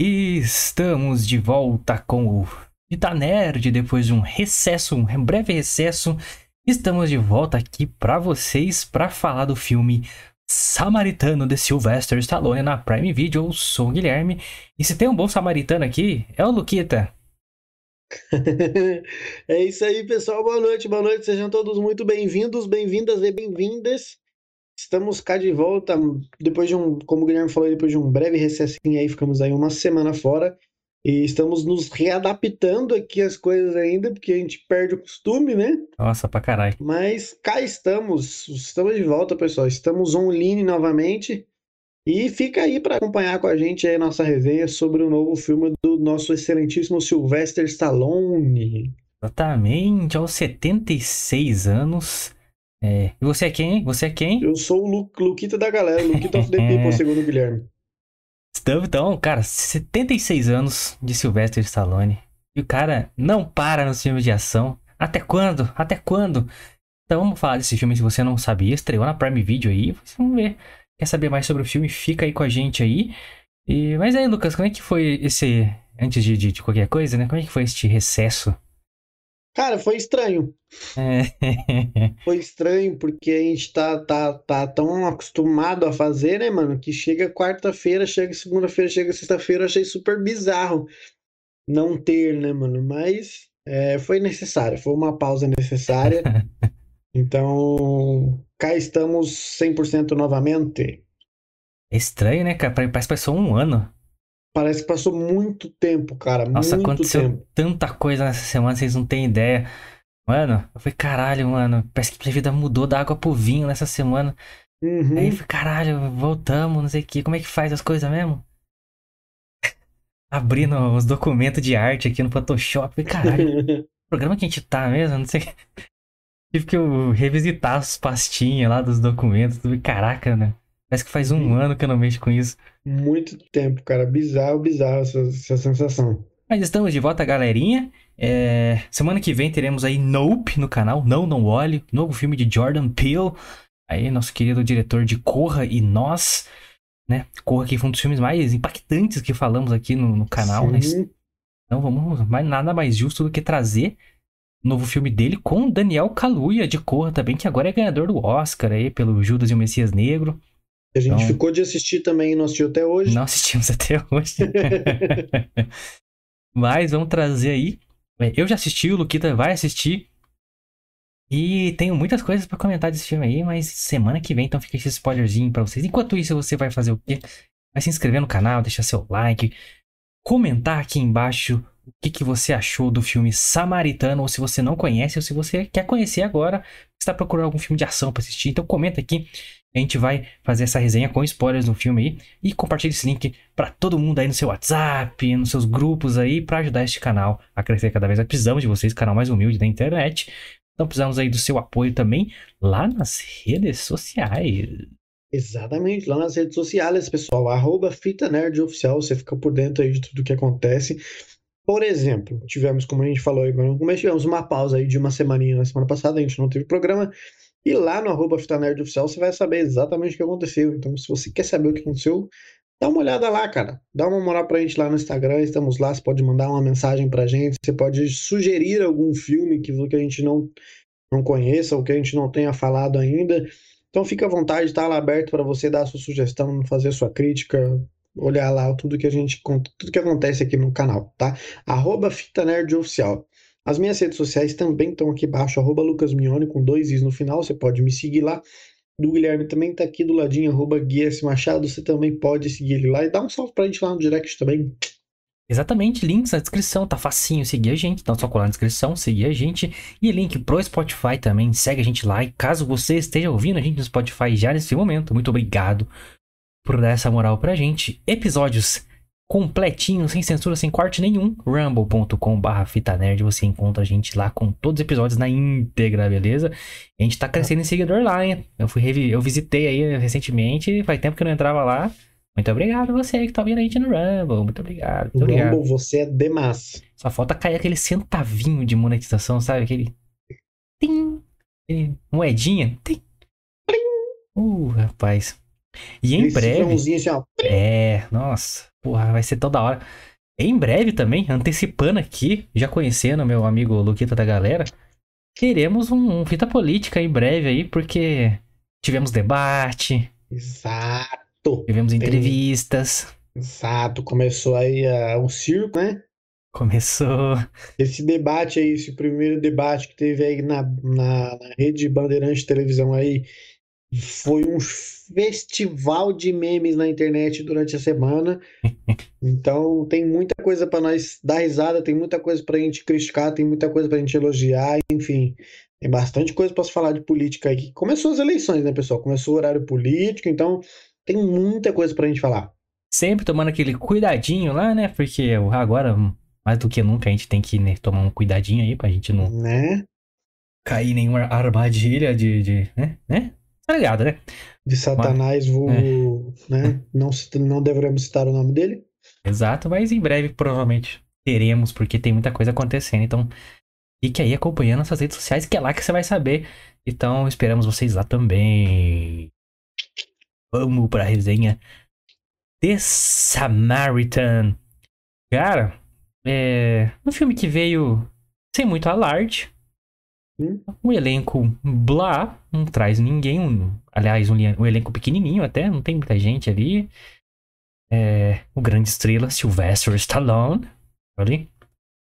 E estamos de volta com o Vita Nerd depois de um recesso, um breve recesso. Estamos de volta aqui para vocês para falar do filme Samaritano de Sylvester Stallone na Prime Video. Eu sou o Guilherme e se tem um bom samaritano aqui é o Luquita. é isso aí, pessoal. Boa noite, boa noite. Sejam todos muito bem-vindos, bem-vindas e bem-vindas. Estamos cá de volta depois de um, como o Guilherme falou, depois de um breve recessinho aí, ficamos aí uma semana fora e estamos nos readaptando aqui as coisas ainda, porque a gente perde o costume, né? Nossa, pra caralho. Mas cá estamos, estamos de volta, pessoal. Estamos online novamente. E fica aí para acompanhar com a gente aí a nossa resenha sobre o novo filme do nosso excelentíssimo Sylvester Stallone. Exatamente, aos 76 anos, é, e você é quem? Você é quem? Eu sou o Lu, Luquita da galera, Luquita of the People, segundo o Guilherme. Então, cara, 76 anos de Sylvester Stallone. E o cara não para nos filmes de ação. Até quando? Até quando? Então vamos falar desse filme se você não sabia. Estreou na Prime Video aí. Vamos ver. Quer saber mais sobre o filme? Fica aí com a gente aí. E, mas aí, Lucas, como é que foi esse. Antes de, de, de qualquer coisa, né? Como é que foi este recesso Cara, foi estranho. É. foi estranho porque a gente tá, tá, tá tão acostumado a fazer, né, mano? Que chega quarta-feira, chega segunda-feira, chega sexta-feira. Achei super bizarro não ter, né, mano? Mas é, foi necessário, foi uma pausa necessária. então, cá estamos 100% novamente. É estranho, né, cara? Parece que passou um ano. Parece que passou muito tempo, cara. Nossa, muito aconteceu tempo. tanta coisa nessa semana, vocês não têm ideia. Mano, eu falei, caralho, mano, parece que minha vida mudou da água pro vinho nessa semana. Uhum. Aí eu falei, caralho, voltamos, não sei o que, como é que faz as coisas mesmo? Abrindo os documentos de arte aqui no Photoshop, falei, caralho, programa que a gente tá mesmo, não sei. Tive que eu revisitar as pastinhas lá dos documentos, falei, caraca, né? Parece que faz um uhum. ano que eu não mexo com isso. Muito tempo, cara. Bizarro, bizarro essa, essa sensação. Mas estamos de volta, galerinha. É... Semana que vem teremos aí Nope no canal. Não, não olhe. Novo filme de Jordan Peele. Aí, nosso querido diretor de Corra e Nós. Né? Corra que foi um dos filmes mais impactantes que falamos aqui no, no canal. Né? Então vamos, mais, nada mais justo do que trazer o novo filme dele com Daniel Kaluuya de Corra também, que agora é ganhador do Oscar aí pelo Judas e o Messias Negro. A gente então, ficou de assistir também e não assistiu até hoje. Não assistimos até hoje. Mas vamos trazer aí. É, eu já assisti, o Luquita vai assistir. E tenho muitas coisas para comentar desse filme aí, mas semana que vem, então fica esse spoilerzinho para vocês. Enquanto isso, você vai fazer o quê? Vai se inscrever no canal, deixar seu like, comentar aqui embaixo o que, que você achou do filme Samaritano, ou se você não conhece, ou se você quer conhecer agora, está procurando algum filme de ação para assistir. Então comenta aqui a gente vai fazer essa resenha com spoilers no filme aí e compartilhe esse link para todo mundo aí no seu WhatsApp, nos seus grupos aí para ajudar este canal a crescer cada vez mais. Precisamos de vocês, canal mais humilde da internet. Então precisamos aí do seu apoio também lá nas redes sociais. Exatamente, lá nas redes sociais, pessoal, arroba Fita Nerd Oficial, você fica por dentro aí de tudo que acontece. Por exemplo, tivemos, como a gente falou aí, tivemos uma pausa aí de uma semaninha na semana passada, a gente não teve programa, e lá no arroba Oficial você vai saber exatamente o que aconteceu. Então, se você quer saber o que aconteceu, dá uma olhada lá, cara. Dá uma moral pra gente lá no Instagram, estamos lá, você pode mandar uma mensagem pra gente, você pode sugerir algum filme que, que a gente não, não conheça ou que a gente não tenha falado ainda. Então fica à vontade, tá lá aberto para você dar a sua sugestão, fazer a sua crítica, olhar lá tudo que a gente tudo que acontece aqui no canal, tá? Arroba Fita Nerd Oficial. As minhas redes sociais também estão aqui embaixo, arroba lucasmione, com dois is no final, você pode me seguir lá. Do Guilherme também está aqui do ladinho, arroba Guia Machado, você também pode seguir ele lá e dá um salve pra gente lá no direct também. Exatamente, links na descrição, tá facinho seguir a gente, então só colar na descrição, seguir a gente. E link pro Spotify também, segue a gente lá. E caso você esteja ouvindo a gente no Spotify já nesse momento, muito obrigado por dar essa moral pra gente. Episódios completinho, sem censura, sem corte nenhum, rumble.com.br fitanerd, você encontra a gente lá com todos os episódios na íntegra, beleza? A gente tá crescendo em seguidor lá, hein? Eu fui eu visitei aí recentemente, faz tempo que eu não entrava lá. Muito obrigado você que tá ouvindo a gente no Rumble, muito obrigado. Muito obrigado. Rumble, você é demais. Só falta cair aquele centavinho de monetização, sabe? Aquele... Tim! Aquele moedinha. Tim! Uh, rapaz. E em Esse breve. ó. É, nossa, porra, vai ser toda hora. Em breve também, antecipando aqui, já conhecendo meu amigo Luquita da galera, teremos um, um fita política em breve aí, porque tivemos debate, Exato. tivemos entrevistas, Exato. Começou aí uh, um circo, né? começou. Esse debate aí, esse primeiro debate que teve aí na, na, na rede Bandeirante de televisão aí, foi um festival de memes na internet durante a semana. Então tem muita coisa para nós dar risada, tem muita coisa pra gente criticar, tem muita coisa pra gente elogiar, enfim. Tem bastante coisa para se falar de política aí. Começou as eleições, né, pessoal? Começou o horário político, então tem muita coisa pra gente falar. Sempre tomando aquele cuidadinho lá, né? Porque agora, mais do que nunca, a gente tem que né, tomar um cuidadinho aí pra gente não Né? cair em nenhuma armadilha de. de né? né? Tá ligado, né? De Satanás, vulgo, né? Não, não devemos citar o nome dele. Exato, mas em breve provavelmente teremos, porque tem muita coisa acontecendo. Então, fique aí acompanhando nossas redes sociais, que é lá que você vai saber. Então, esperamos vocês lá também. Vamos pra resenha The Samaritan. Cara, é um filme que veio sem muito alarde. Um elenco blá, não traz ninguém. Um, aliás, um, um elenco pequenininho até, não tem muita gente ali. É, o grande estrela Sylvester Stallone, ali,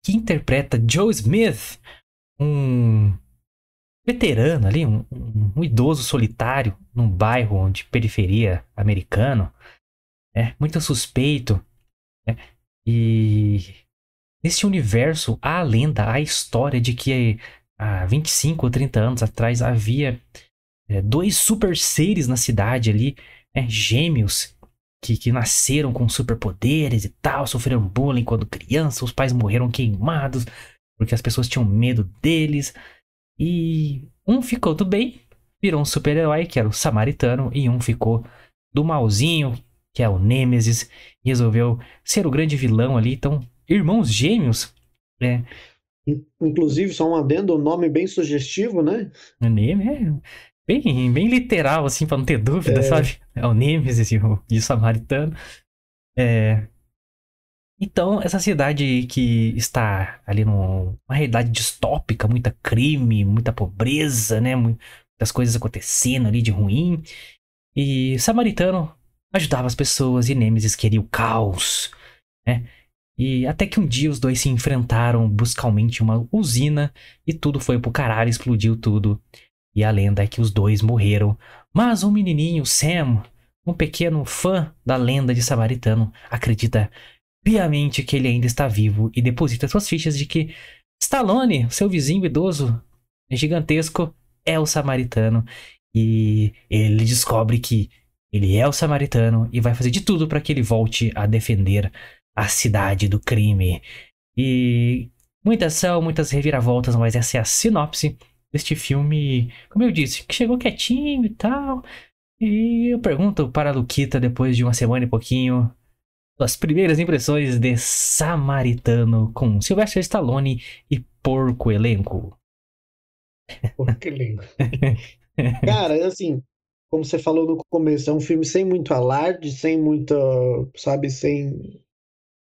que interpreta Joe Smith, um veterano ali, um, um- idoso solitário num bairro de periferia americano, é muito suspeito, né? e nesse universo há a lenda, há a história de que há 25 ou 30 anos atrás havia é, dois super seres na cidade ali, né, gêmeos que, que nasceram com superpoderes e tal, sofreram bullying quando criança, os pais morreram queimados porque as pessoas tinham medo deles. E um ficou do bem, virou um super-herói, que era o Samaritano, e um ficou do malzinho, que é o Nêmesis, e resolveu ser o grande vilão ali. Então, irmãos gêmeos, é, In- Inclusive, só um adendo, o nome bem sugestivo, né? o Nêmesis é bem, bem literal, assim, pra não ter dúvida, É. sabe? É o Nêmesis e o, e o Samaritano. É, Então, essa cidade que está ali numa realidade distópica, muita crime, muita pobreza, né? mu- Muitas coisas acontecendo ali de ruim. E Samaritano ajudava as pessoas e Nêmesis queria o caos, né? E até que um dia os dois se enfrentaram bruscalmente em uma usina e tudo foi pro caralho, explodiu tudo. E a lenda é que os dois morreram. Mas um menininho, Sam, um pequeno fã da lenda de Samaritano, acredita piamente que ele ainda está vivo e deposita suas fichas de que Stallone, seu vizinho idoso gigantesco, é o Samaritano. E ele descobre que ele é o Samaritano e vai fazer de tudo para que ele volte a defender a cidade do crime. E muitas são, muitas reviravoltas, mas essa é a sinopse deste filme, como eu disse, que chegou quietinho e tal. E eu pergunto para a Luquita, depois de uma semana e pouquinho, as primeiras impressões de Samaritano com Sylvester Stallone e porco elenco. Que lindo. Cara, assim, como você falou no começo, é um filme sem muito alarde, sem muita, sabe, sem.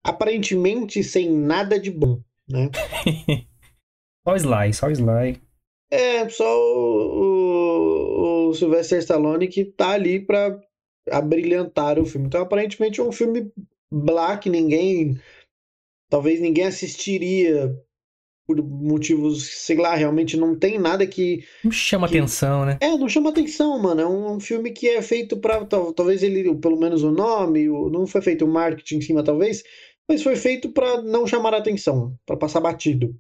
Aparentemente sem nada de bom, né? Só Sly, só Sly. É só o, o, o Sylvester Stallone que tá ali pra abrilhantar o filme. Então, aparentemente, é um filme black, ninguém. Talvez ninguém assistiria por motivos, sei lá, realmente não tem nada que. Não chama Que- atenção, né? É, não chama atenção, mano. É um, um filme que é feito pra. tal- Talvez ele, pelo menos o nome, o- não foi feito o marketing em cima, talvez, mas foi feito pra não chamar atenção, pra passar batido.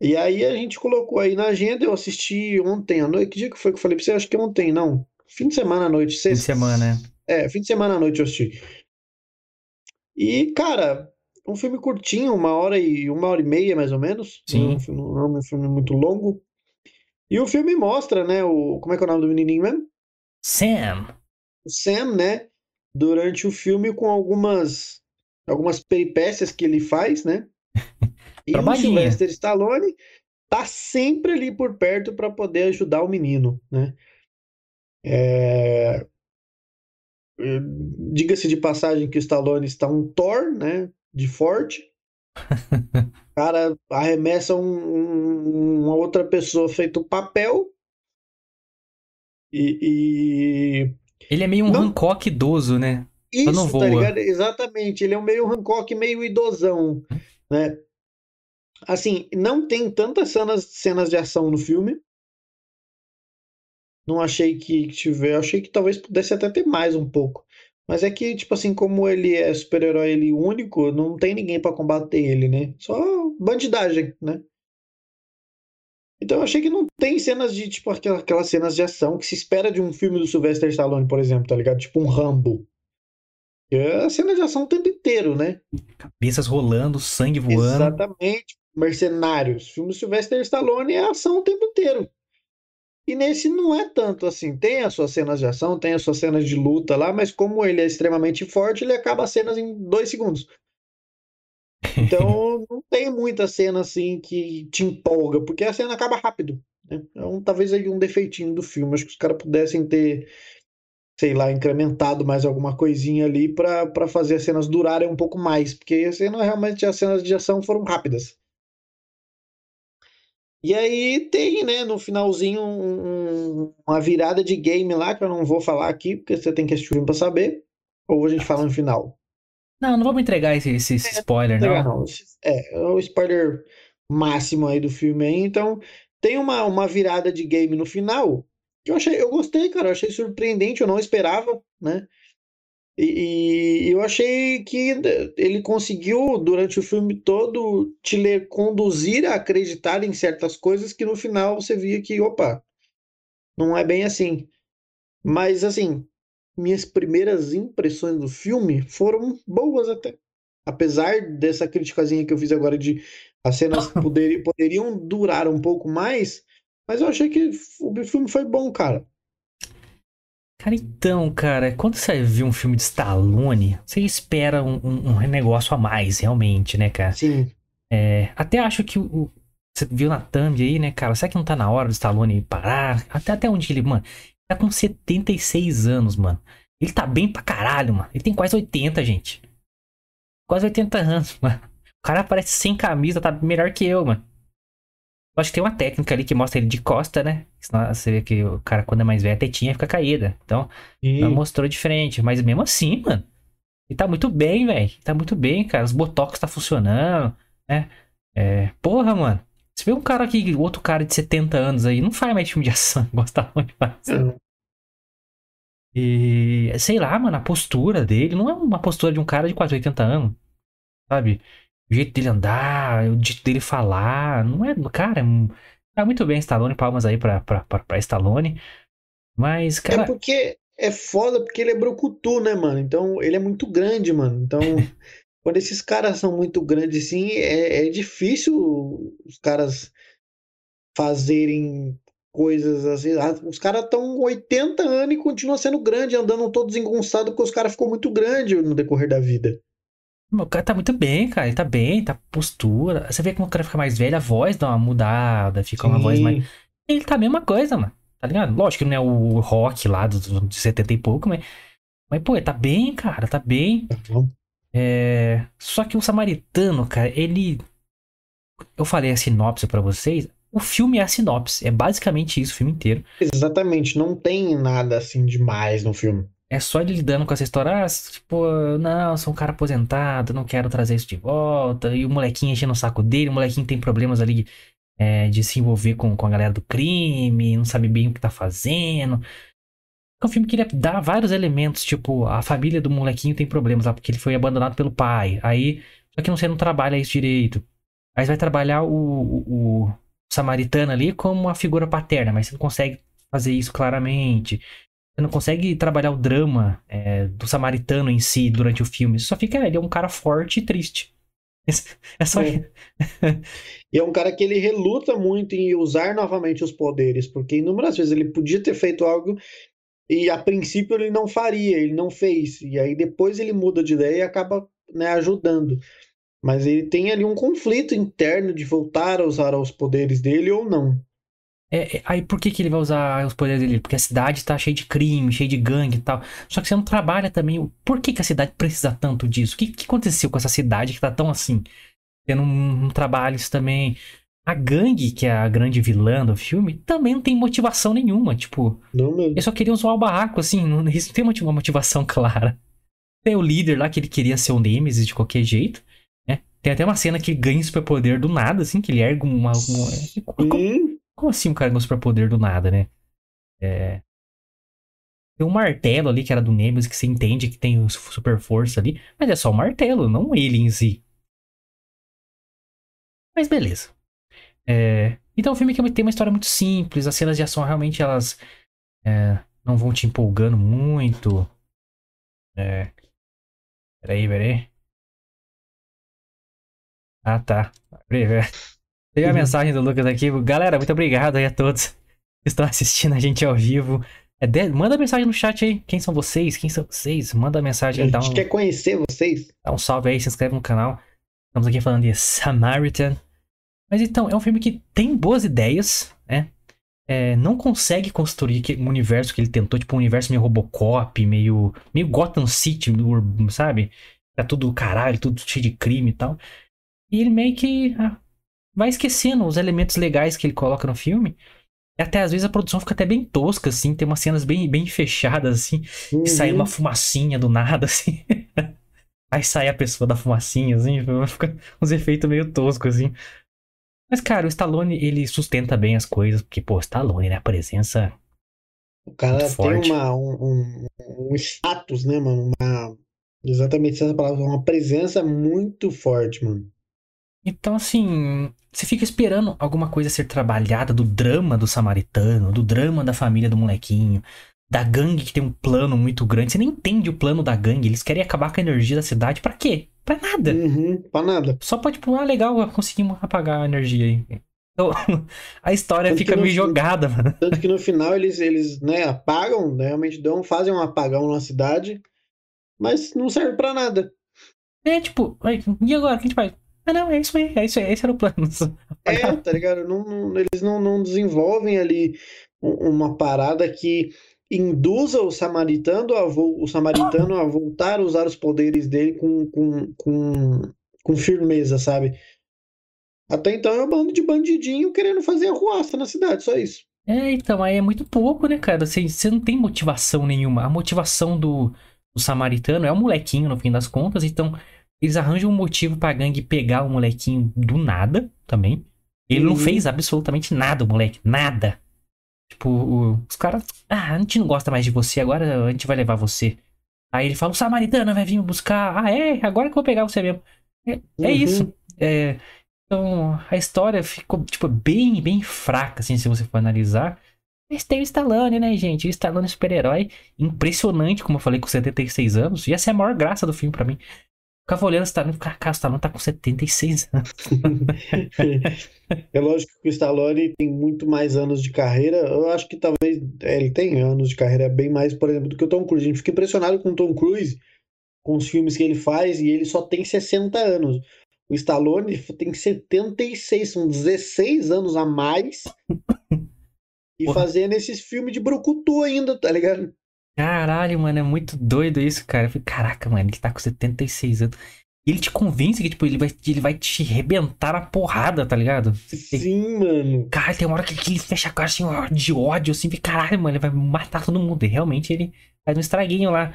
E aí a gente colocou aí na agenda, eu assisti ontem à noite. Que dia que foi que eu falei pra você? Acho que ontem, não. Fim de semana à noite, Fim de sexta. semana, né? É, fim de semana à noite eu assisti. E, cara, um filme curtinho, uma hora e uma hora e meia, mais ou menos. Sim. Não é um filme, não é um filme muito longo. E o filme mostra, né, o, como é que é o nome do menininho mesmo? Sam. O Sam, né, durante o filme com algumas algumas peripécias que ele faz, né? E o. Sylvester Stallone tá sempre ali por perto para poder ajudar o menino, né? É, eh, diga-se de passagem que o Stallone está um Thor, né? De forte. O cara arremessa um, um, uma outra pessoa feito papel. E, e... Ele é meio um não... Hancock idoso, né? Isso, tá ligado? Exatamente. Ele é um meio Hancock, meio idosão, né? Assim, não tem tantas cenas, cenas de ação no filme. Não achei que tiver. Achei que talvez pudesse até ter mais um pouco. Mas é que, tipo assim, como ele é super-herói ele único, não tem ninguém para combater ele, né? Só bandidagem, né? Então eu achei que não tem cenas de, tipo, aquelas cenas de ação que se espera de um filme do Sylvester Stallone, por exemplo, tá ligado? Tipo um Rambo. É a cena de ação o tempo inteiro, né? Cabeças rolando, sangue voando. Exatamente. Mercenários. Filme do Sylvester Stallone é ação o tempo inteiro. E nesse não é tanto assim. Tem as suas cenas de ação, tem as suas cenas de luta lá, mas como ele é extremamente forte, ele acaba as cenas em dois segundos. Então não tem muita cena assim que te empolga, porque a cena acaba rápido. Né? Então, talvez aí um defeitinho do filme. Acho que os caras pudessem ter, sei lá, incrementado mais alguma coisinha ali para fazer as cenas durarem um pouco mais, porque a cena, realmente as cenas de ação foram rápidas. E aí tem, né, no finalzinho, um, uma virada de game lá, que eu não vou falar aqui, porque você tem que assistir o filme pra saber. Ou a gente fala no final? Não, não vamos entregar esse, esse, esse é, spoiler, não. não. É, é o spoiler máximo aí do filme aí. Então, tem uma, uma virada de game no final eu achei, eu gostei, cara, eu achei surpreendente, eu não esperava, né? E, e, eu achei que ele conseguiu, durante o filme todo, te ler, conduzir a acreditar em certas coisas que no final você via que, opa, não é bem assim. Mas, assim, minhas primeiras impressões do filme foram boas até. Apesar dessa criticazinha que eu fiz agora de as cenas poder, poderiam durar um pouco mais, mas eu achei que o filme foi bom, cara. Cara, então, cara, quando você viu um filme de Stallone, você espera um, um, um negócio a mais, realmente, né, cara? Sim. É, até acho que o, você viu na thumb aí, né, cara? Será que não tá na hora do Stallone parar? Até, até onde ele, mano, tá com 76 anos, mano. Ele tá bem pra caralho, mano. Ele tem quase 80, gente. Quase 80 anos, mano. O cara parece sem camisa, tá melhor que eu, mano. Eu acho que tem uma técnica ali que mostra ele de costa, né? Senão você vê que o cara, quando é mais velho, a tetinha fica caída. Então, e... mostrou diferente. Mas mesmo assim, mano, ele tá muito bem, velho. Tá muito bem, cara. Os botox tá funcionando, né? É, porra, mano. Você vê um cara aqui, outro cara de 70 anos aí, não faz mais filme de ação, gosta muito faz. E sei lá, mano, a postura dele não é uma postura de um cara de quase 80 anos, sabe? O jeito dele andar, o jeito dele falar. Não é. Cara, tá muito bem, Stallone. Palmas aí pra, pra, pra, pra Stallone. Mas, cara. É porque é foda porque ele é brucutu, né, mano? Então ele é muito grande, mano. Então. quando esses caras são muito grandes assim, é, é difícil os caras fazerem coisas assim. Ah, os caras estão 80 anos e continuam sendo grande, andando todos engonçados porque os caras ficou muito grande no decorrer da vida. O cara tá muito bem, cara. Ele tá bem, tá postura. Você vê como o cara fica mais velho, a voz dá uma mudada, fica Sim. uma voz mais. Ele tá a mesma coisa, mano. Tá ligado? Lógico que não é o rock lá dos de 70 e pouco, mas. Mas, pô, ele tá bem, cara, tá bem. Uhum. É... Só que o Samaritano, cara, ele. Eu falei a sinopse para vocês. O filme é a sinopse. É basicamente isso o filme inteiro. Exatamente. Não tem nada assim demais no filme. É só ele lidando com essa história, ah, tipo, não, sou um cara aposentado, não quero trazer isso de volta. E o molequinho enchendo o saco dele, o molequinho tem problemas ali é, de se envolver com, com a galera do crime, não sabe bem o que tá fazendo. É um filme que ele dá vários elementos, tipo, a família do molequinho tem problemas lá, porque ele foi abandonado pelo pai. Aí, só que você não trabalha isso direito. Aí você vai trabalhar o, o, o samaritano ali como uma figura paterna, mas você não consegue fazer isso claramente. Você não consegue trabalhar o drama é, do samaritano em si durante o filme. Só fica ele é um cara forte e triste. É só. É. e é um cara que ele reluta muito em usar novamente os poderes, porque inúmeras vezes ele podia ter feito algo e a princípio ele não faria, ele não fez. E aí depois ele muda de ideia e acaba né, ajudando. Mas ele tem ali um conflito interno de voltar a usar os poderes dele ou não. É, é, aí por que, que ele vai usar os poderes dele? Porque a cidade tá cheia de crime, cheia de gangue e tal. Só que você não trabalha também. Por que, que a cidade precisa tanto disso? O que, que aconteceu com essa cidade que tá tão assim? Você não, não trabalha isso também. A gangue, que é a grande vilã do filme, também não tem motivação nenhuma. Tipo, Não mesmo. eles só queriam zoar o barraco, assim. Não, eles não tem uma motivação clara. Tem o líder lá que ele queria ser o Nemesis de qualquer jeito. Né? Tem até uma cena que ele ganha superpoder do nada, assim, que ele ergue uma. uma... Hum, como assim um cara ganha superpoder do nada, né? É. Tem um martelo ali que era do Nemesis, que você entende que tem o super força ali, mas é só o martelo, não ele em si. Mas beleza. É, Então o filme que tem uma história muito simples, as cenas de ação realmente elas é, não vão te empolgando muito. É... Peraí, peraí. Ah, tá. Peraí, peraí. Teve a Uhum. mensagem do Lucas aqui. Galera, muito obrigado aí a todos que estão assistindo a gente ao vivo. É, de- Manda mensagem no chat aí. Quem são vocês? Quem são vocês? Manda a mensagem, dá gente um, quer conhecer vocês. dá um salve aí, se inscreve no canal. Estamos aqui falando de Samaritan. Mas então, é um filme que tem boas ideias, né? É, não consegue construir que- um universo que ele tentou, tipo um universo meio Robocop, meio, meio Gotham City, sabe? Tá tudo do caralho, tudo cheio de crime e tal. E ele meio que ah, vai esquecendo os elementos legais que ele coloca no filme. E até às vezes a produção fica até bem tosca, assim, tem umas cenas bem, bem fechadas, assim, que sai Uhum. uma fumacinha do nada, assim. Aí sai a pessoa da fumacinha, assim, fica uns efeitos meio toscos, assim. Mas, cara, o Stallone, ele sustenta bem as coisas, porque, pô, Stallone, né? A presença. O cara tem uma, um, um- um status, né, mano? Uma, exatamente essa palavra, uma presença muito forte, mano. Então, assim, você fica esperando alguma coisa ser trabalhada do drama do samaritano, do drama da família do molequinho, da gangue que tem um plano muito grande. Você nem entende o plano da gangue, eles querem acabar com a energia da cidade. Pra quê? Pra nada. Uhum, pra nada. Só pode, tipo, ah, legal, conseguimos apagar a energia aí. Então, a história Tanto fica meio jogada, mano. Tanto que no final eles, eles né, apagam, né, realmente dão, fazem um apagão na cidade, mas não serve pra nada. É, tipo, e agora? O que a gente faz? Ah, não, é isso aí, é isso aí, esse era o plano. É, tá ligado? Não, não- eles não, não desenvolvem ali um- uma parada que induza o samaritano a, vo- o samaritano a voltar a usar os poderes dele com, com, com, com firmeza, sabe? Até então é um bando de bandidinho querendo fazer arruaça na cidade, só isso. É, então, aí é muito pouco, né, cara? Você, você não tem motivação nenhuma. A motivação do, do samaritano é o molequinho, no fim das contas. Então, eles arranjam um motivo pra gangue pegar o molequinho do nada também. Ele não Uhum. fez absolutamente nada, o moleque. Nada. Tipo, o- os caras. Ah, a gente não gosta mais de você, agora a gente vai levar você. Aí ele fala: o samaritano vai vir me buscar. Ah, é? Agora que eu vou pegar você mesmo. É, é Uhum. isso. É, então, a história ficou, tipo, bem, bem fraca, assim, se você for analisar. Mas tem o Stallone, né, gente? O Stallone é super-herói. Impressionante, como eu falei, com 76 anos. E essa é a maior graça do filme pra mim. Ficava olhando o Stallone, cara, cara, o Stallone tá com 76 anos. É lógico que o Stallone tem muito mais anos de carreira. Eu acho que talvez é, ele tem anos de carreira bem mais, por exemplo, do que o Tom Cruise. A gente fica impressionado com o Tom Cruise, com os filmes que ele faz, e ele só tem 60 anos. O Stallone tem 76, são 16 anos a mais. E Porra. fazendo esses filmes de brucutu ainda, tá ligado? Caralho, mano, é muito doido isso, cara. Eu falei, caraca, mano, ele tá com 76 anos. E ele te convence que, tipo, ele vai, ele vai te arrebentar na porrada, tá ligado? Sim, mano. Cara, tem uma hora que, que ele fecha a cara assim, ó, de ódio, assim, e caralho, mano, ele vai matar todo mundo. E realmente ele faz um estraguinho lá.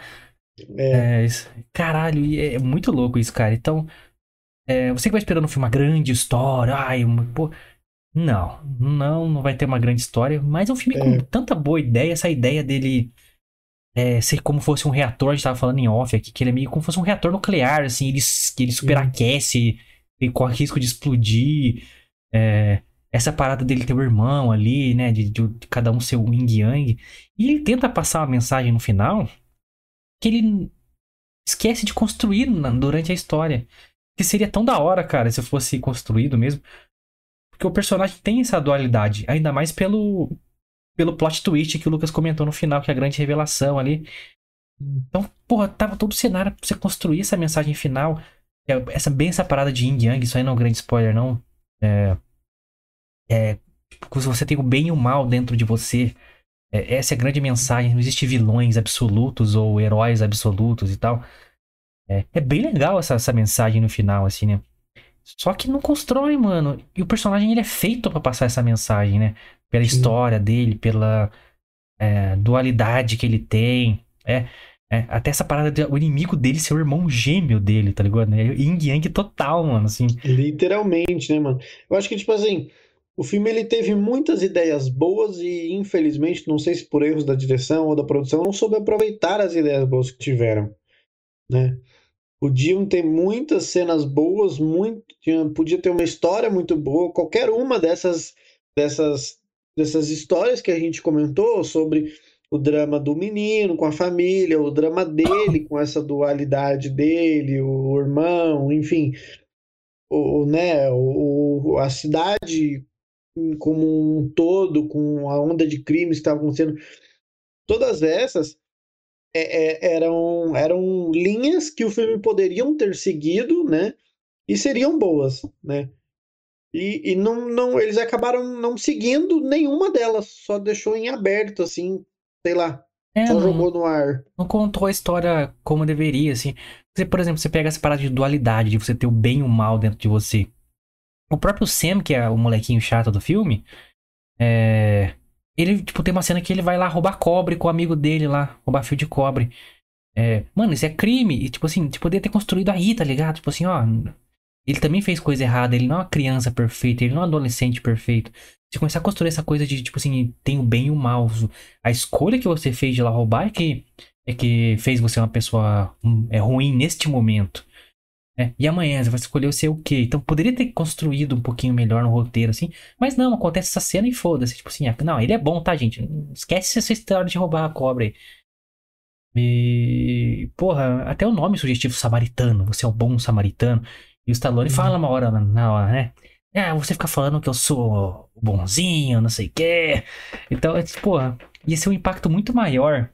É, É, isso- caralho, e é muito louco isso, cara. Então, é, você que vai esperando um filme, uma grande história, ai, uma, pô. Não, não, não vai ter uma grande história, mas é um filme É. com tanta boa ideia, essa ideia dele é, ser como fosse um reator, a gente tava falando em off aqui, que ele é meio como fosse um reator nuclear, assim, ele, ele superaquece, ele corre risco de explodir. é, essa parada dele ter o irmão ali, né, de, de- de cada um ser o yin yang. E ele tenta passar uma mensagem no final que ele esquece de construir na- durante a história. Que seria tão da hora, cara, se fosse construído mesmo. Porque o personagem tem essa dualidade, ainda mais pelo pelo plot twist que o Lucas comentou no final, que é a grande revelação ali. Então, porra, tava todo o cenário pra você construir essa mensagem final. É, Essa, bem essa parada de Yin Yang, isso aí não é um grande spoiler, não. É, é, Tipo, você tem o bem e o mal dentro de você. É, essa é a grande mensagem. Não existe vilões absolutos ou heróis absolutos e tal. É, é bem legal essa, essa mensagem no final, assim, né? Só que não constrói, mano. E o personagem ele é feito para passar essa mensagem, né? Pela Sim. história dele, pela é, dualidade que ele tem. É, é, até essa parada de o inimigo dele ser o irmão gêmeo dele, tá ligado? Né? Yin Yang total, mano, assim. Literalmente, né, mano? Eu acho que, tipo assim, o filme ele teve muitas ideias boas e, infelizmente, não sei se por erros da direção ou da produção, não soube aproveitar as ideias boas que tiveram, né? Podiam ter muitas cenas boas, muito, podia ter uma história muito boa, qualquer uma dessas, dessas, dessas histórias que a gente comentou sobre o drama do menino com a família, o drama dele com essa dualidade dele, o irmão, enfim, o, né, o, a cidade como um todo, com a onda de crimes que estava acontecendo, todas essas é, é, eram, eram linhas que o filme poderiam ter seguido, né, e seriam boas, né. E, e não, não, eles acabaram não seguindo nenhuma delas, só deixou em aberto, assim, sei lá. É, só não, jogou no ar. Não contou a história como deveria, assim. Você, por exemplo, você pega essa parada de dualidade, de você ter o bem e o mal dentro de você. O próprio Sam, que é o molequinho chato do filme, é... ele, tipo, tem uma cena que ele vai lá roubar cobre com o amigo dele lá, roubar fio de cobre. É... Mano, isso é crime. E, tipo assim, tipo, poderia ter construído aí, tá ligado? Tipo assim, ó. Ele também fez coisa errada, ele não é uma criança perfeita, ele não é um adolescente perfeito. Você começar a construir essa coisa de, tipo assim, tem o bem e o mal. A escolha que você fez de lá roubar é que, é que fez você uma pessoa hum, é ruim neste momento. É, e amanhã você vai escolher ser o quê? Então poderia ter construído um pouquinho melhor no roteiro, assim. Mas não, acontece essa cena e foda-se. Tipo assim, ah, não, ele é bom, tá, gente? Esquece essa história de roubar a cobra aí. E. Porra, até o nome sugestivo samaritano. Você é o bom samaritano. E o Stallone uhum. fala uma hora na hora, né? Ah, você fica falando que eu sou bonzinho, não sei o quê. Então, é, tipo, porra, ia ser um impacto muito maior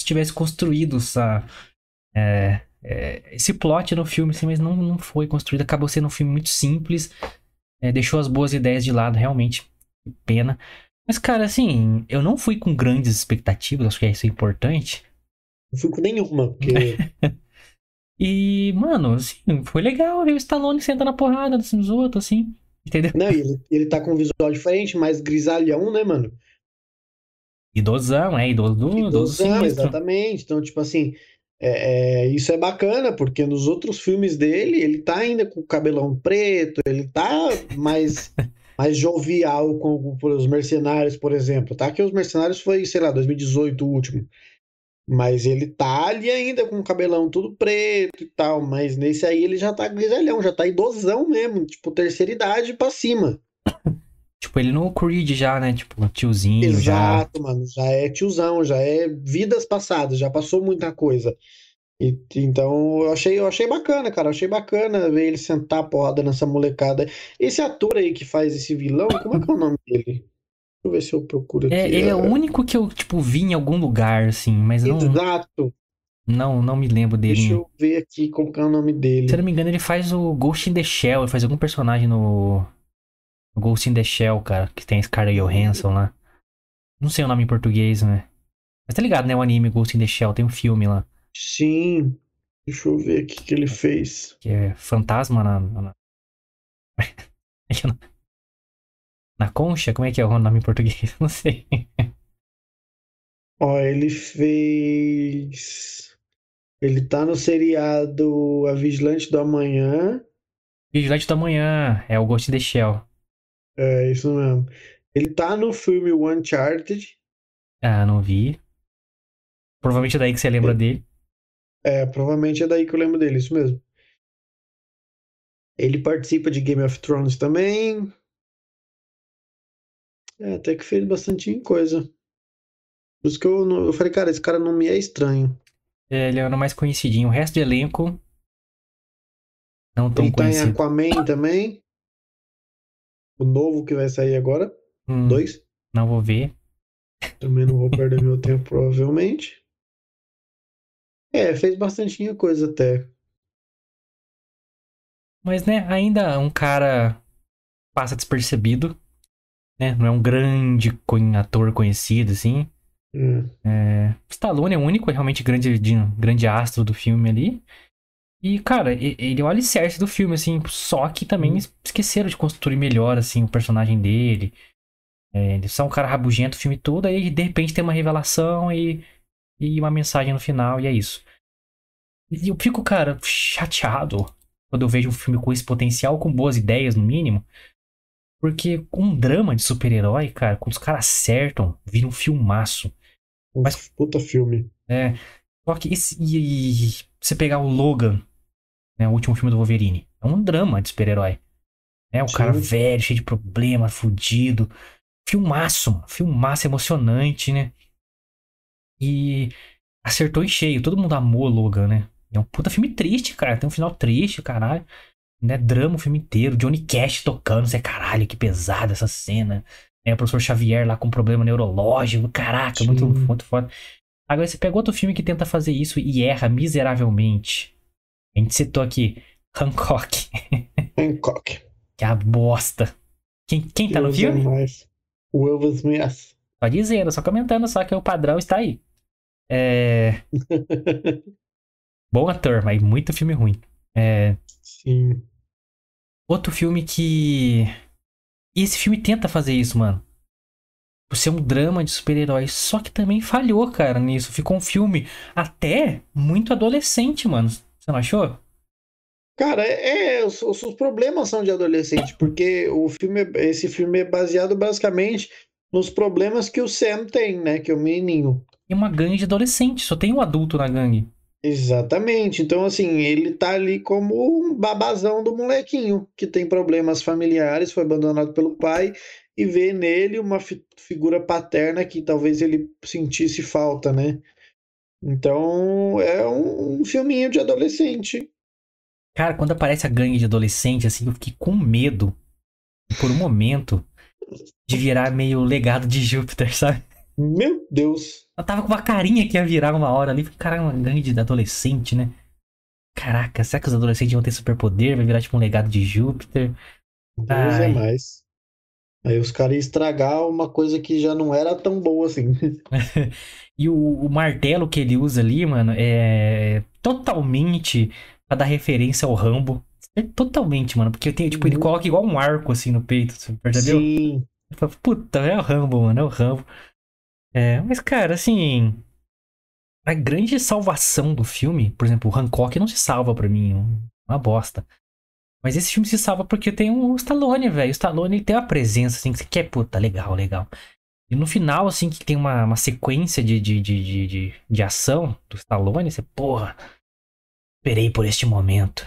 se tivesse construído essa, é, é, esse plot no filme, assim, mas não, não foi construído. Acabou sendo um filme muito simples. É, deixou as boas ideias de lado, realmente. Que pena. Mas, cara, assim, eu não fui com grandes expectativas, acho que isso é importante. Não fui com nenhuma, porque. E, mano, assim, foi legal ver o Stallone sentando na porrada nos outros, assim. Entendeu? Não, ele, ele tá com um visual diferente, mais grisalhão, né, mano? Idosão, é, idoso, Idosão, exatamente. Então, tipo assim, é, é, isso é bacana, porque nos outros filmes dele, ele tá ainda com o cabelão preto, ele tá mais, mais jovial com, com os mercenários, por exemplo, tá? Que os mercenários foi, sei lá, 2018 o último. Mas ele tá ali ainda com o cabelão tudo preto e tal. Mas nesse aí ele já tá grisalhão, já tá idosão mesmo. Tipo, terceira idade pra cima. Tipo, ele no Creed já, né? Tipo, tiozinho. Exato, já... mano. Já é tiozão, já é vidas passadas, já passou muita coisa. E, então eu achei, eu achei bacana, cara. Eu achei bacana ver ele sentar a porrada nessa molecada. Esse ator aí que faz esse vilão, como é que é o nome dele? Deixa eu ver se eu procuro é, aqui. É, ele é o único que eu, tipo, vi em algum lugar, assim, mas não. Exato. Não, não me lembro dele. Deixa eu ver aqui como é o nome dele. Se eu não me engano, ele faz o Ghost in the Shell. Ele faz algum personagem no. no Ghost in the Shell, cara. Que tem Scarlett Johansson lá. Não sei o nome em português, né? Mas tá ligado, né? O anime Ghost in the Shell. Tem um filme lá. Sim. Deixa eu ver o que ele fez. Que é Fantasma na. na... Na concha? Como é que é o nome em português? Não sei. Ó, ele fez. Ele tá no seriado A Vigilante do Amanhã. Vigilante do Amanhã, é o Ghost in the Shell. É, isso mesmo. Ele tá no filme Uncharted. Ah, não vi. Provavelmente é daí que você lembra é. dele. É, provavelmente é daí que eu lembro dele, isso mesmo. Ele participa de Game of Thrones também. É, até que fez bastante coisa. Por isso que eu, eu falei, cara, esse cara não me é estranho. É, ele era o mais conhecidinho. O resto do elenco. Não tão ele conhecido. Ele tá em Aquaman também. O novo que vai sair agora. Hum, dois. Não vou ver. Também não vou perder meu tempo, provavelmente. É, fez bastante coisa até. Mas, né, ainda um cara passa despercebido né? Não é um grande ator conhecido, assim. Hum. É, Stallone é o único realmente grande, de- grande astro do filme ali. E, cara, ele é o alicerce do filme, assim. Só que também Hum. esqueceram de construir melhor, assim, o personagem dele. É, ele é só um cara rabugento o filme todo, aí de repente tem uma revelação e, e uma mensagem no final, e é isso. E eu fico, cara, chateado quando eu vejo um filme com esse potencial, com boas ideias, no mínimo. Porque um drama de super-herói, cara, quando os caras acertam, vira um filmaço. Um Mas- puta filme. É, só que esse, e, e você pegar o Logan, né, o último filme do Wolverine, é um drama de super-herói. É, o Sim. cara velho, cheio de problema, fudido. Filmaço, mano, filmaço emocionante, né? E acertou em cheio, todo mundo amou o Logan, né? É um puta filme triste, cara, tem um final triste, caralho. Né, drama o filme inteiro, Johnny Cash tocando, você caralho, que pesada essa cena. É, o professor Xavier lá com problema neurológico, caraca, muito, Sim. muito foda. Agora, você pega outro filme que tenta fazer isso e erra miseravelmente. A gente citou aqui Hancock, Hancock. que é a bosta. Quem, quem tá no Deus filme? mais. Will Smith. Só dizendo, só comentando, só que o padrão está aí. É. Bom ator, mas muito filme ruim. É. Sim. Outro filme que. E esse filme tenta fazer isso, mano. Por ser um drama de super-heróis. Só que também falhou, cara, nisso. Ficou um filme até muito adolescente, mano. Você não achou? Cara, é, é, os, os problemas são de adolescente, porque o filme, é- esse filme é baseado basicamente nos problemas que o Sam tem, né? Que é o menininho. E uma gangue de adolescente. Só tem um adulto na gangue. Exatamente. Então, assim, ele tá ali como um babazão do molequinho, que tem problemas familiares, foi abandonado pelo pai, e vê nele uma fi- figura paterna que talvez ele sentisse falta, né? Então, é um, um filminho de adolescente. Cara, quando aparece a gangue de adolescente, assim, eu fiquei com medo, por um momento, de virar meio legado de Júpiter, sabe? Meu Deus. Eu tava com uma carinha que ia virar uma hora ali. Caralho, uma gangue de adolescente, né? Caraca, será que os adolescentes vão ter superpoder? Vai virar tipo um legado de Júpiter? Deus Ai. é mais. Aí os caras iam estragar uma coisa que já não era tão boa assim. E o, o martelo que ele usa ali, mano, é totalmente pra dar referência ao Rambo. É totalmente, mano. Porque tem, tipo, ele Uhum. coloca igual um arco assim no peito, percebeu? Sim. Puta, é o Rambo, mano, é o Rambo. É, mas, cara, assim. A grande salvação do filme, por exemplo, o Hancock não se salva pra mim, uma bosta. Mas esse filme se salva porque tem o Stallone, velho. O Stallone tem uma presença, assim, que você quer, puta, legal, legal. E no final, assim, que tem uma, uma sequência de, de, de, de, de, ação do Stallone, você, porra, esperei por este momento.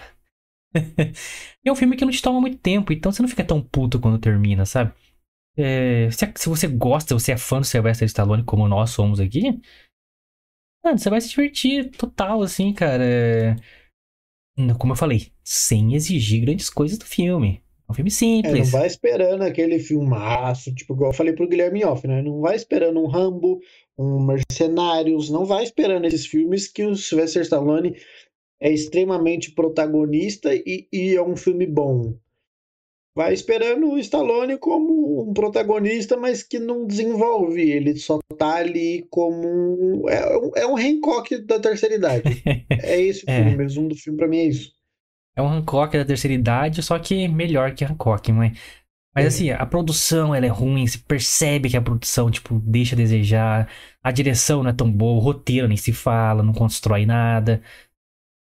é um filme que não te toma muito tempo, então você não fica tão puto quando termina, sabe? É, se, se você gosta, você é fã do Sylvester Stallone, como nós somos aqui, mano, você vai se divertir total, assim, cara. É, Como eu falei, sem exigir grandes coisas do filme. É um filme É, não simples. vai esperando aquele filmaço, tipo, igual eu falei pro Guilherme Off, né? Não vai esperando um Rambo, um Mercenários, não vai esperando esses filmes que o Sylvester Stallone é extremamente protagonista e, e é um filme bom. Vai esperando o Stallone como um protagonista, mas que não desenvolve. Ele só tá ali como um. É, um- é um Hancock da terceira idade. É esse o É. filme, o resumo do filme pra mim é isso. É um Hancock da terceira idade, só que melhor que Hancock, mas... Mas É. assim, a produção, ela é ruim, se percebe que a produção, tipo, deixa a desejar. A direção não é tão boa, o roteiro nem se fala, não constrói nada.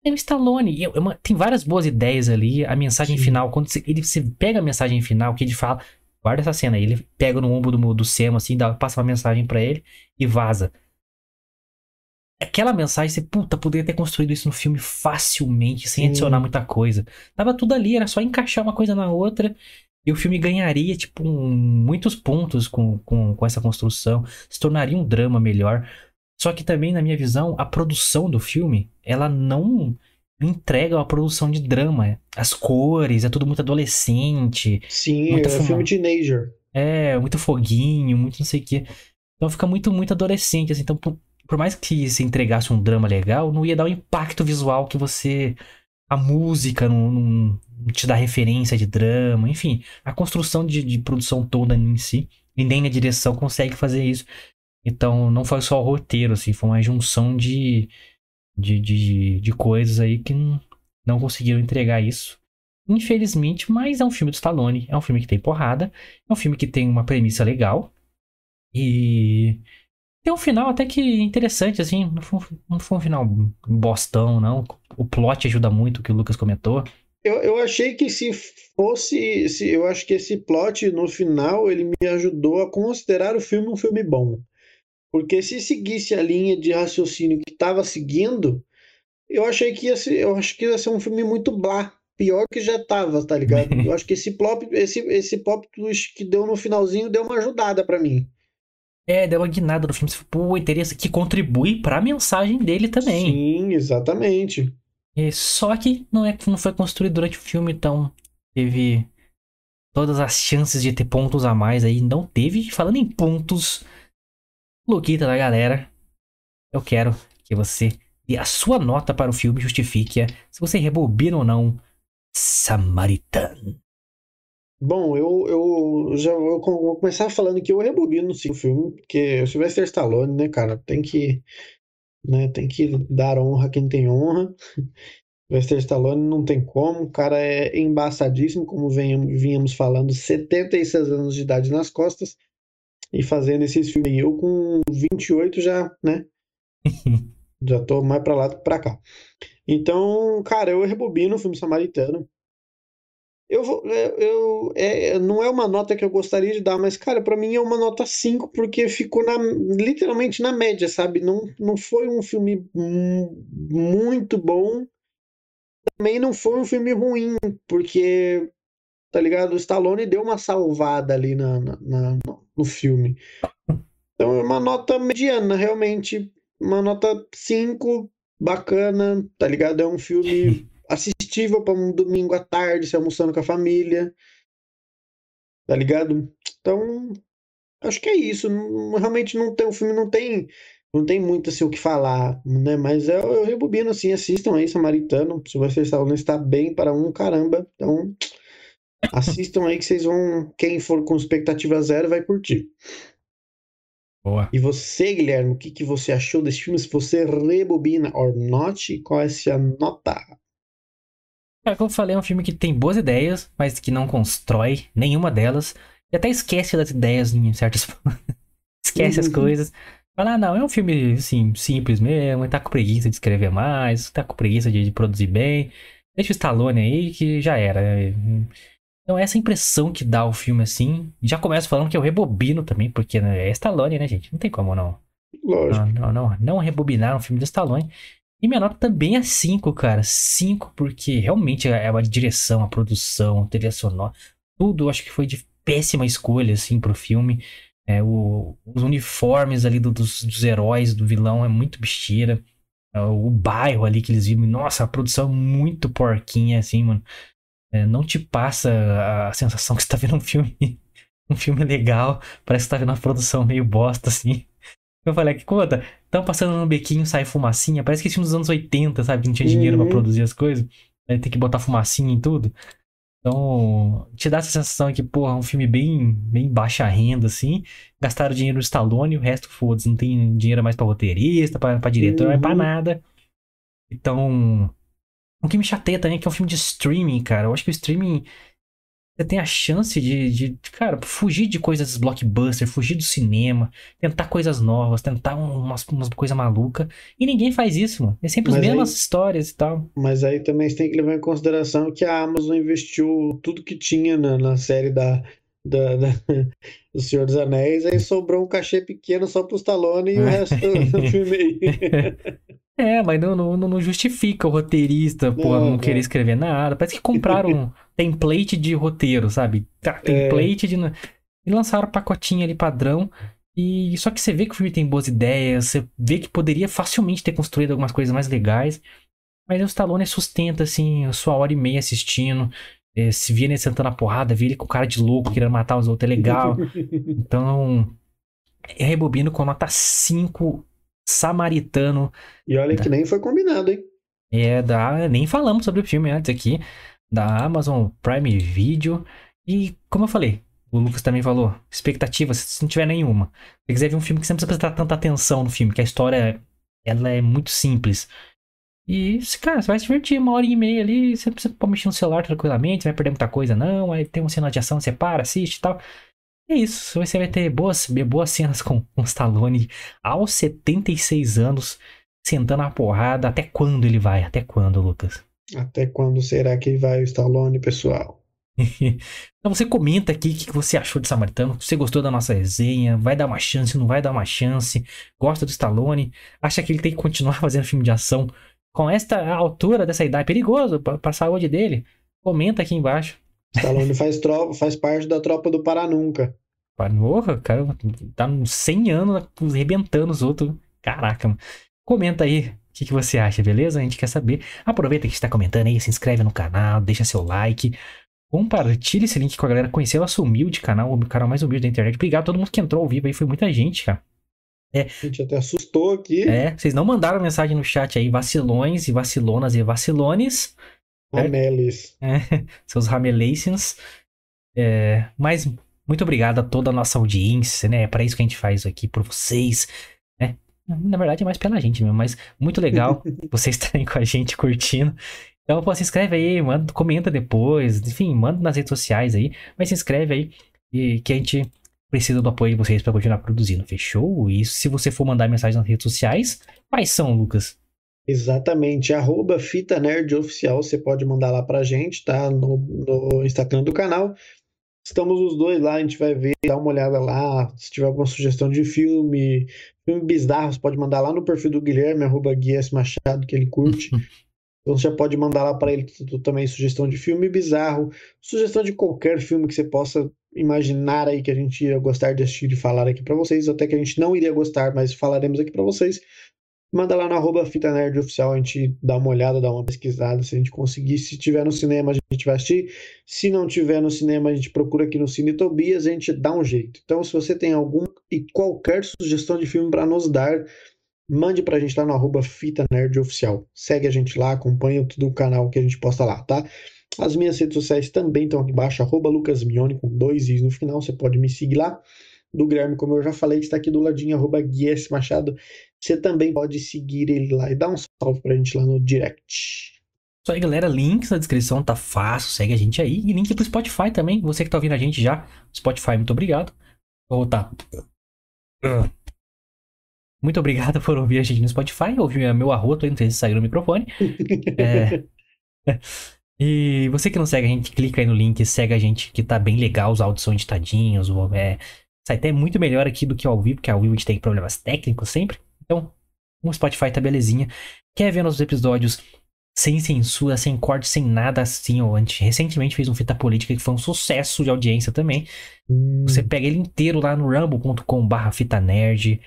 É o Stallone, é uma- tem várias boas ideias ali. A mensagem Sim. final, quando você, ele, você pega a mensagem final, que ele fala... Guarda essa cena aí, ele pega no ombro do, do Sam, assim, dá, passa uma mensagem pra ele e vaza. Aquela mensagem, você, puta, poderia ter construído isso no filme facilmente, sem Sim. adicionar muita coisa. Tava tudo ali, era só encaixar uma coisa na outra e o filme ganharia, tipo, um- muitos pontos com, com, com essa construção. Se tornaria um drama melhor. Só que também, na minha visão, a produção do filme, ela não entrega uma produção de drama. As cores, é tudo muito adolescente. Sim, Muita é fuma- filme teenager. É, muito foguinho, muito não sei o quê. Então fica muito, muito adolescente, assim. Então, por, por mais que se entregasse um drama legal, não ia dar o impacto visual que você. A música não, não, te dá referência de drama, enfim, a construção de, de produção toda em si, e nem na direção consegue fazer isso. Então não foi só o roteiro, assim, foi uma junção de, de, de, de coisas aí que não, não conseguiram entregar isso. Infelizmente, mas é um filme do Stallone, é um filme que tem porrada, é um filme que tem uma premissa legal e tem um final até que interessante, assim, não foi, não foi um final bostão, não. O plot ajuda muito, o que o Lucas comentou. Eu, eu achei que se fosse. Se, eu acho que esse plot no final ele me ajudou a considerar o filme um filme bom. Porque se seguisse a linha de raciocínio que estava seguindo, eu achei que ia ser, eu acho que ia ser um filme muito blá. Pior que já tava, tá ligado? Eu acho que esse plot, esse, esse plot twist que deu no finalzinho deu uma ajudada para mim. É, deu uma guinada no filme. Pô, interesse que contribui para a mensagem dele também. Sim, exatamente. E só que não, é, não foi construído durante o filme, então teve todas as chances de ter pontos a mais aí. Não teve. Falando em pontos, Luquita da galera, eu quero que você dê a sua nota para o filme, justifique-a, se você rebobina ou não Samaritan. Bom, eu, eu já vou, começar falando que eu rebobino sim o filme, porque o Sylvester Stallone, né, cara, tem que, né, tem que dar honra a quem tem honra. Sylvester Stallone não tem como, o cara é embaçadíssimo, como vínhamos falando, 76 anos de idade nas costas e fazendo esses filmes. Eu com 28 já, né, já tô mais pra lá do que pra cá. Então, cara, eu rebobino o filme Samaritano. Eu, vou, é, eu, é, não é uma nota que eu gostaria de dar, mas, cara, para mim é uma nota 5, porque ficou na, literalmente na média, sabe? Não, não foi um filme muito bom, também não foi um filme ruim, porque, tá ligado? O Stallone deu uma salvada ali na, na, na no filme. Então é uma nota mediana, realmente. Uma nota 5, bacana, tá ligado? É um filme assistível para um domingo à tarde, se almoçando com a família. Tá ligado? Então, acho que é isso. Realmente não tem, o filme não tem não tem muito assim o que falar, né? Mas eu, eu rebobino assim, assistam aí Samaritano, se vocês não está bem para um caramba. Então, assistam aí que vocês vão, quem for com expectativa zero vai curtir. Boa. E você, Guilherme, o que, que você achou desse filme? Se você rebobina or not, qual é a sua nota? É, como eu falei, é um filme que tem boas ideias, mas que não constrói nenhuma delas. E até esquece das ideias em certas. esquece as uhum. coisas. Fala, ah, não, é um filme, assim, simples mesmo, tá com preguiça de escrever mais, tá com preguiça de, de produzir bem. Deixa o Stallone aí que já era. Então, essa impressão que dá o filme, assim. Já começo falando que eu rebobino também, porque né, é Stallone, né, gente? Não tem como não. Lógico. Não, não, não, não rebobinar um filme de Stallone. E minha nota também é 5, cara. 5, porque realmente é a direção, a produção, a trilha sonora, tudo acho que foi de péssima escolha, assim, pro filme. É, o, os uniformes ali do, dos, dos, heróis, do vilão, é muito besteira. É, o bairro ali que eles vivem, nossa, a produção é muito porquinha, assim, mano. É, não te passa a sensação que você tá vendo um filme, um filme legal. Parece que você tá vendo uma produção meio bosta, assim. Eu falei, que conta? Tão passando no bequinho, sai fumacinha. Parece que tinha nos anos 80, sabe? Que não tinha dinheiro uhum. pra produzir as coisas. Aí tem que botar fumacinha em tudo. Então, te dá essa sensação que, porra, é um filme bem, bem baixa renda, assim. Gastaram dinheiro no Stallone, o resto, foda-se, não tem dinheiro mais pra roteirista, pra, pra diretor, uhum. não é pra nada. Então, o que me chateia também é que é um filme de streaming, cara. Eu acho que o streaming você tem a chance de, de, cara, fugir de coisas blockbuster, fugir do cinema, tentar coisas novas, tentar umas, umas coisas malucas. E ninguém faz isso, mano. É sempre as mesmas aí, histórias e tal. Mas aí também você tem que levar em consideração que a Amazon investiu tudo que tinha na, na série da, da, da, do Senhor dos Anéis, aí sobrou um cachê pequeno só pro Stallone e o resto do filme aí. É, mas não, não, não justifica o roteirista, pô, não, não querer escrever nada. Parece que compraram template de roteiro, sabe? Tá, template é. de. E lançaram pacotinho ali padrão. E só que você vê que o filme tem boas ideias, você vê que poderia facilmente ter construído algumas coisas mais legais. Mas o Stallone sustenta, assim, a sua hora e meia assistindo. É, se via ele sentando a porrada, via ele com cara de louco, querendo matar os outros, é legal. então, é rebobino com nota 5, Samaritano. E olha da... que nem foi combinado, hein? É, da... nem falamos sobre o filme antes aqui. da Amazon Prime Video. E, como eu falei, o Lucas também falou, expectativa, se não tiver nenhuma. Se quiser ver um filme que você não precisa prestar tanta atenção no filme, que a história ela é muito simples. E, cara, você vai se divertir uma hora e meia ali, você precisa mexer no celular tranquilamente, vai perder muita coisa, não. Aí tem uma cena de ação, você para, assiste e tal. É isso, você vai ter boas, boas cenas com, com Stallone aos 76 anos, sentando a porrada. Até quando ele vai? Até quando, Lucas? Até quando será que vai o Stallone, pessoal? então você comenta aqui o que você achou de Samaritano. Se você gostou da nossa resenha, vai dar uma chance, não vai dar uma chance. Gosta do Stallone? Acha que ele tem que continuar fazendo filme de ação com esta altura dessa idade? Perigoso para a saúde dele? Comenta aqui embaixo. Stallone faz, tropa, faz parte da tropa do Paranunca. Porra, cara, tá uns 100 anos arrebentando os outros. Caraca, mano. Comenta aí o que, que, você acha, beleza? A gente quer saber. Aproveita que está comentando aí, se inscreve no canal, deixa seu like. Compartilhe esse link com a galera conhecer o nosso humilde canal, o canal mais humilde da internet. Obrigado a todo mundo que entrou ao vivo aí, foi muita gente, cara. É, a gente até assustou aqui. É, vocês não mandaram mensagem no chat aí, vacilões e vacilonas e vacilones. Rameles. É, seus ramelations. É, mas muito obrigado a toda a nossa audiência, né? É para isso que a gente faz aqui por vocês, né? Na verdade é mais pela gente mesmo, mas muito legal vocês estarem com a gente curtindo. Então, pô, se inscreve aí, manda, comenta depois, enfim, manda nas redes sociais aí, mas se inscreve aí e que a gente precisa do apoio de vocês para continuar produzindo, fechou? E se você for mandar mensagem nas redes sociais, quais são, Lucas? Exatamente, arroba Fita Nerd Oficial, você pode mandar lá pra gente, tá? No, no Instagram do canal. Estamos os dois lá, a gente vai ver, dá uma olhada lá. Se tiver alguma sugestão de filme, filme bizarro, você pode mandar lá no perfil do Guilherme, arroba Guias Machado, que ele curte. Então você já pode mandar lá para ele também sugestão de filme bizarro, sugestão de qualquer filme que você possa imaginar aí que a gente ia gostar de assistir e falar aqui para vocês, até que a gente não iria gostar, mas falaremos aqui para vocês. Manda lá no arroba Fita Nerd Oficial, a gente dá uma olhada, dá uma pesquisada, se a gente conseguir. Se tiver no cinema, a gente vai assistir. Se não tiver no cinema, a gente procura aqui no Cine Tobias, a gente dá um jeito. Então, se você tem algum e qualquer sugestão de filme para nos dar, mande pra gente lá no arroba Fita Nerd Oficial. Segue a gente lá, acompanha tudo o canal que a gente posta lá, tá? As minhas redes sociais também estão aqui embaixo, arroba Lucas Mione, com dois i's no final, você pode me seguir lá. Do Guilherme, como eu já falei, está aqui do ladinho, arroba Guies Machado. Você também pode seguir ele lá e dar um salve pra gente lá no direct. Isso aí, galera. Links na descrição, tá fácil. Segue a gente aí. E link pro Spotify também. Você que tá ouvindo a gente já. Spotify, muito obrigado. Vou voltar. Muito obrigado por ouvir a gente no Spotify. Ouvir meu arroto sei se saiu no microfone. é... E você que não segue a gente, clica aí no link, segue a gente, que tá bem legal, os áudios são editadinhos, é... sai até muito melhor aqui do que ao vivo, porque ao vivo a gente tem problemas técnicos sempre. Então, o Spotify tá belezinha. Quer ver nossos episódios sem censura, sem corte, sem nada assim? Ou a gente recentemente fez um Fita Política que foi um sucesso de audiência também. Hum. Você pega ele inteiro lá no rumble.com/barra fita nerd.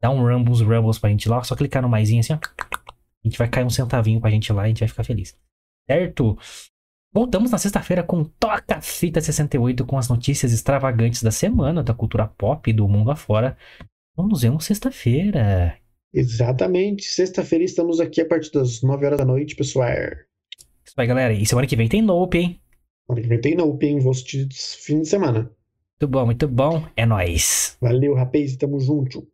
Dá um rumble, uns rumbles pra gente lá, só clicar no maisinho assim, ó. A gente vai cair um centavinho pra gente lá e a gente vai ficar feliz. Certo? Voltamos na sexta-feira com Toca Fita 68 com as notícias extravagantes da semana da cultura pop e do mundo afora. Vamos ver uma sexta-feira. Exatamente. Sexta-feira estamos aqui a partir das 9 horas da noite, pessoal. Isso aí, galera. E semana que vem tem Nope, hein? Semana que vem tem Nope, hein? Vou assistir fim de semana. Muito bom, muito bom. É nóis. Valeu, rapaz. Tamo junto.